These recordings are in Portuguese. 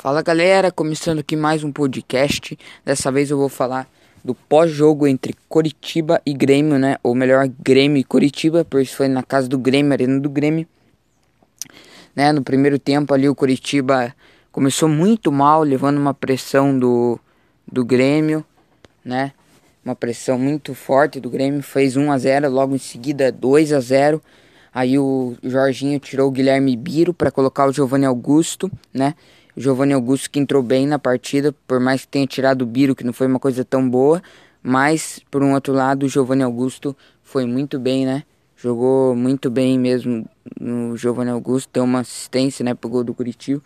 Fala galera, começando aqui mais um podcast. Dessa vez eu vou falar do pós-jogo entre Coritiba e Grêmio, né? Ou melhor, Grêmio e Coritiba, por isso foi na casa do Grêmio, arena do Grêmio. Né? No primeiro tempo ali o Coritiba começou muito mal, levando uma pressão do, do Grêmio, né? Uma pressão muito forte do Grêmio, fez 1 a 0, logo em seguida 2 a 0. Aí o Jorginho tirou o Guilherme Biro para colocar o Giovanni Augusto, né? Giovanni Augusto que entrou bem na partida, por mais que tenha tirado o Biro, que não foi uma coisa tão boa, mas por um outro lado, o Giovanni Augusto foi muito bem, né? Jogou muito bem mesmo no Giovanni Augusto, deu uma assistência, né, pro gol do Curitiba.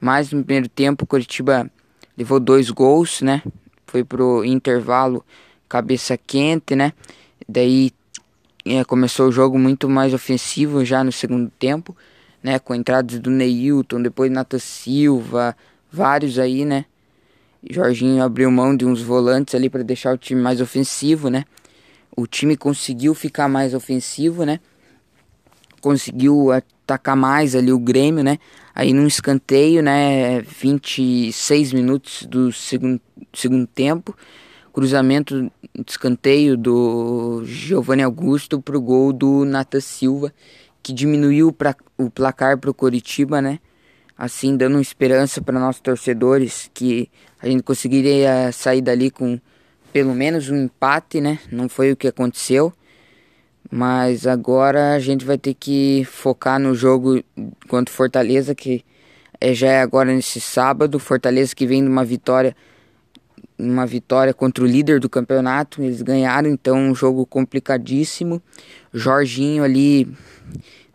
Mas no primeiro tempo, o Curitiba levou dois gols, né? Foi pro intervalo cabeça quente, né? Daí é, começou o jogo muito mais ofensivo já no segundo tempo né? Com entradas do Neilton, depois Nata Silva, vários aí, né? Jorginho abriu mão de uns volantes ali para deixar o time mais ofensivo, né? O time conseguiu ficar mais ofensivo, né? Conseguiu atacar mais ali o Grêmio, né? Aí num escanteio, né? 26 minutos do segundo, segundo tempo. Cruzamento de escanteio do Giovanni Augusto pro gol do Nata Silva que diminuiu pra, o placar para o Coritiba, né? Assim, dando esperança para nossos torcedores que a gente conseguiria sair dali com pelo menos um empate, né? Não foi o que aconteceu. Mas agora a gente vai ter que focar no jogo contra Fortaleza, que é, já é agora nesse sábado. Fortaleza que vem de uma vitória, uma vitória contra o líder do campeonato. Eles ganharam, então um jogo complicadíssimo. Jorginho ali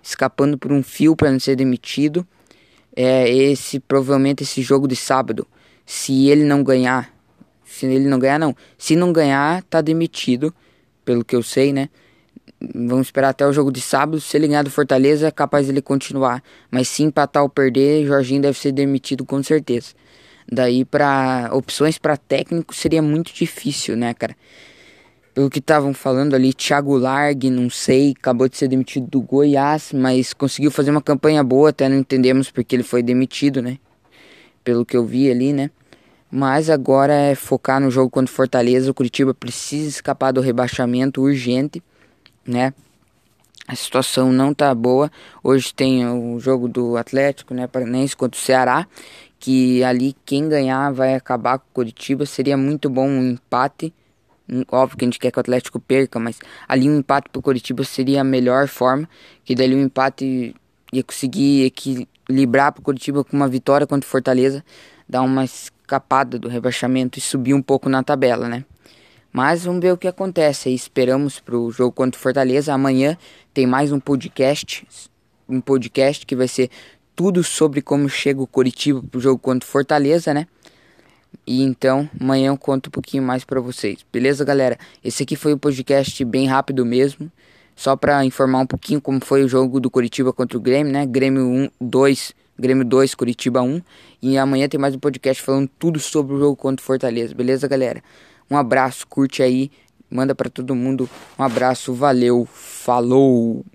escapando por um fio para não ser demitido. É esse provavelmente esse jogo de sábado. Se ele não ganhar, se ele não ganhar não, se não ganhar tá demitido, pelo que eu sei, né? Vamos esperar até o jogo de sábado. Se ele ganhar do Fortaleza, é capaz ele continuar. Mas se empatar ou perder, Jorginho deve ser demitido com certeza. Daí para opções para técnico seria muito difícil, né, cara? pelo que estavam falando ali, Thiago Largue, não sei, acabou de ser demitido do Goiás, mas conseguiu fazer uma campanha boa, até não entendemos porque ele foi demitido, né? Pelo que eu vi ali, né? Mas agora é focar no jogo contra Fortaleza. O Curitiba precisa escapar do rebaixamento urgente, né? A situação não tá boa. Hoje tem o jogo do Atlético, né, Paranense contra o Ceará, que ali quem ganhar vai acabar com o Curitiba. Seria muito bom um empate Óbvio que a gente quer que o Atlético perca, mas ali um empate pro Curitiba seria a melhor forma. Que dali um empate ia conseguir equilibrar pro Curitiba com uma vitória contra o Fortaleza, dar uma escapada do rebaixamento e subir um pouco na tabela, né? Mas vamos ver o que acontece. Esperamos pro jogo contra o Fortaleza. Amanhã tem mais um podcast, um podcast que vai ser tudo sobre como chega o Curitiba pro jogo contra o Fortaleza, né? E então, amanhã eu conto um pouquinho mais para vocês. Beleza, galera? Esse aqui foi um podcast bem rápido mesmo. Só para informar um pouquinho como foi o jogo do Curitiba contra o Grêmio, né? Grêmio 1, 2, Grêmio 2, Curitiba 1. E amanhã tem mais um podcast falando tudo sobre o jogo contra o Fortaleza. Beleza, galera? Um abraço, curte aí, manda para todo mundo. Um abraço, valeu, falou!